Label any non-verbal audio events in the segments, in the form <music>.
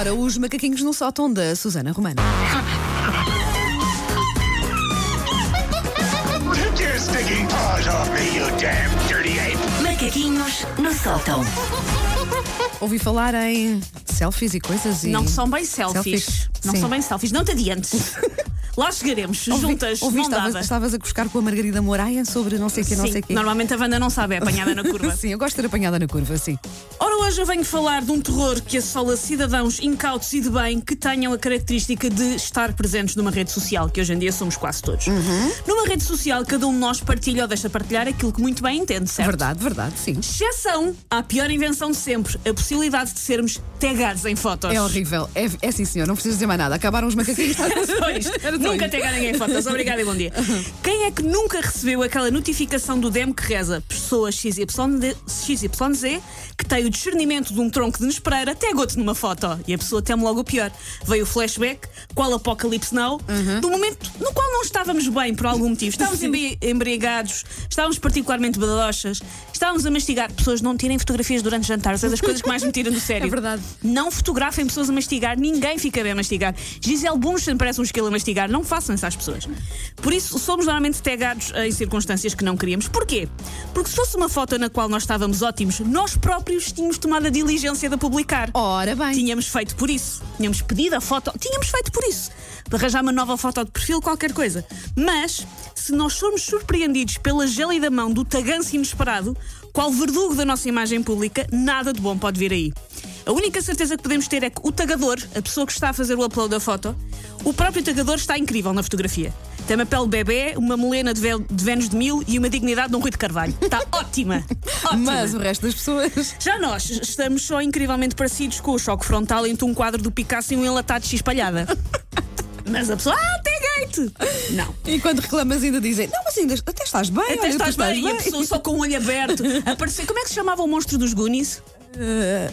Ora, os macaquinhos no sótão da Susana Romana. Take your stinking paws off me, you damn dirty ape! Macaquinhos no sótão. Ouvi falar em selfies e coisas e. Não são bem selfies. Selfies, Não sim. são bem selfies. Não te adiantes. <laughs> Lá chegaremos, Ouvi- juntas, ouvi, não estavas, dava. estavas a cuscar com a Margarida Moraia sobre não sei o que, não Sim, sei o que. normalmente a Wanda não sabe, é apanhada na curva. <laughs> Sim, eu gosto de ser apanhada na curva, sim. Ora, hoje eu venho falar de um terror que assola cidadãos incautos e de bem que tenham a característica de estar presentes numa rede social, que hoje em dia somos quase todos. Uhum. Numa rede social, cada um de nós partilha ou deixa partilhar aquilo que muito bem entende, certo? Verdade, verdade, sim. Exceção à pior invenção de sempre, a possibilidade de sermos tagados em fotos. É horrível. É, é sim, senhor, não preciso dizer mais nada. Acabaram os macaquinhos. <laughs> Era só isto. Nunca tagaram ninguém fotos. Obrigada e bom dia. Quem é que nunca recebeu aquela notificação do DEM que reza pessoa XYZ, XYZ que tem o discernimento de um tronco de Nespereira, tagau-te numa foto e a pessoa teme logo o pior. Veio o flashback, qual Apocalipse Now, do momento no qual não estávamos bem por algum motivo. Estávamos embri- embriagados, estávamos particularmente badochas, estávamos a mastigar. Pessoas não tirem fotografias durante jantares, é das coisas que mais me tiram do <laughs> sério. É verdade. Não fotografem pessoas a mastigar, ninguém fica bem a mastigar. Gisele Bunchen parece um esquilo a mastigar, não façam isso às pessoas. Por isso, somos normalmente tagados em circunstâncias que não queríamos. Porquê? Porque se fosse uma foto na qual nós estávamos ótimos, nós próprios tínhamos tomado a diligência de a publicar. Ora bem. Tínhamos feito por isso. Tínhamos pedido a foto. Tínhamos feito por isso. Para arranjar uma nova foto de perfil, qualquer coisa. Mas, se nós formos surpreendidos pela gélida mão do taganço inesperado, qual verdugo da nossa imagem pública, nada de bom pode vir aí. A única certeza que podemos ter é que o tagador, a pessoa que está a fazer o upload da foto, o próprio tagador está incrível na fotografia. Tem uma pele bebê, uma melena de, de Vênus de Mil e uma dignidade de um Rui de Carvalho. Está <laughs> ótima. ótima. Mas o resto das pessoas. Já nós estamos só incrivelmente parecidos com o choque frontal entre um quadro do Picasso e um enlatado de X-palhada. <laughs> Mas a pessoa, ah, tem gate! Não. E quando reclamas ainda dizem, não, mas ainda até estás bem, Até olha, tu estás bem, e a pessoa só com o olho aberto. Aparecer. Como é que se chamava o monstro dos Goonies?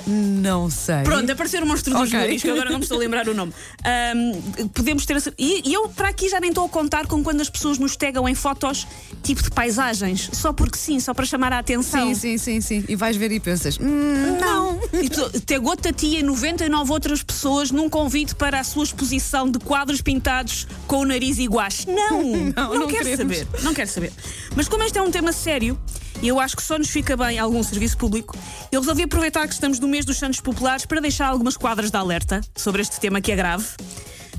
Não sei. Pronto, aparecer o monstro dos Ok. Goonies, que agora não me estou a lembrar o nome. Ahm, podemos ter. E, e eu, para aqui, já nem estou a contar com quando as pessoas nos tegam em fotos tipo de paisagens, só porque sim, só para chamar a atenção. Sim, sim, sim, sim. E vais ver e pensas, hum, não. Pessoa- Tegou-te a ti e 99 outras pessoas num convite para a sua exposição de quadros pintados com o nariz iguais. <laughs> Não! Não, não quero queremos. saber. Não quero saber. Mas como este é um tema sério, eu acho que só nos fica bem algum serviço público, eu resolvi aproveitar que estamos no mês dos Santos Populares para deixar algumas quadras de alerta sobre este tema que é grave.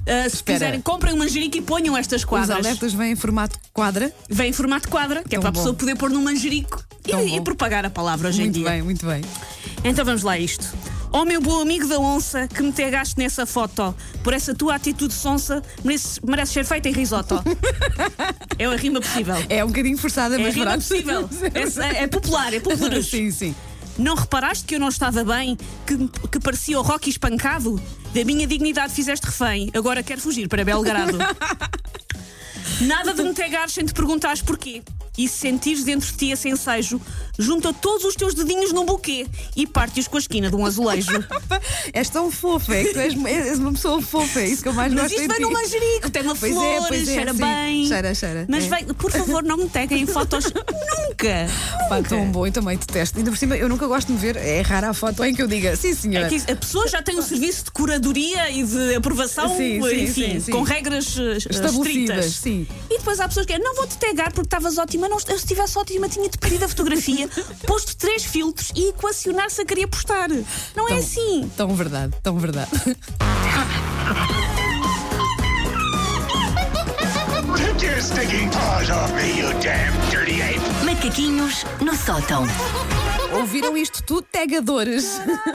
Ah, se Espera. quiserem, comprem um manjerico e ponham estas Os quadras. alertas vêm em formato quadra. Vem em formato quadra, que é Tão para a bom. pessoa poder pôr num manjerico e, e propagar a palavra hoje em Muito dia. bem, muito bem. Então vamos lá a isto. Oh meu bom amigo da onça que me tegaste nessa foto, por essa tua atitude sonsa, merece, merece ser feita em risoto. é a rima possível. É um bocadinho forçada, É a mas rima pronto. possível. É, é popular, é popular. <laughs> sim, sim. Não reparaste que eu não estava bem? Que, que parecia o Rocky espancado? Da minha dignidade fizeste refém, agora quero fugir para Belgrado. <laughs> Nada de me tegares sem te perguntares porquê. E se sentires dentro de ti esse ensejo, junta todos os teus dedinhos num buquê e parte-os com a esquina de um azulejo. <laughs> És tão fofa, é que tu és, és uma pessoa fofa, é isso que eu mais Mas gosto isto em vem num manjerico, tem uma Pois flor, é, pois é, cheira sim. bem. Cheira, cheira, Mas é. vem, por favor, não me teguem em fotos <laughs> nunca. Pá, nunca. tão bom, eu também detesto. Ainda por cima, eu nunca gosto de me ver. É rara a foto em que eu diga, sim, senhora. É que a pessoa já tem um serviço de curadoria e de aprovação, Sim, sim, enfim, sim, com regras eh, Estabelecidas, sim. E depois há pessoas que não vou te tegar porque estavas ótima. Não, eu se estivesse ótima, tinha-te pedido a fotografia, posto três filtros e equacionar se a queria postar. Não é Tão- assim. Tão verdade, tão verdade. Macaquinhos no sótão. Ouviram isto tudo, tegadores?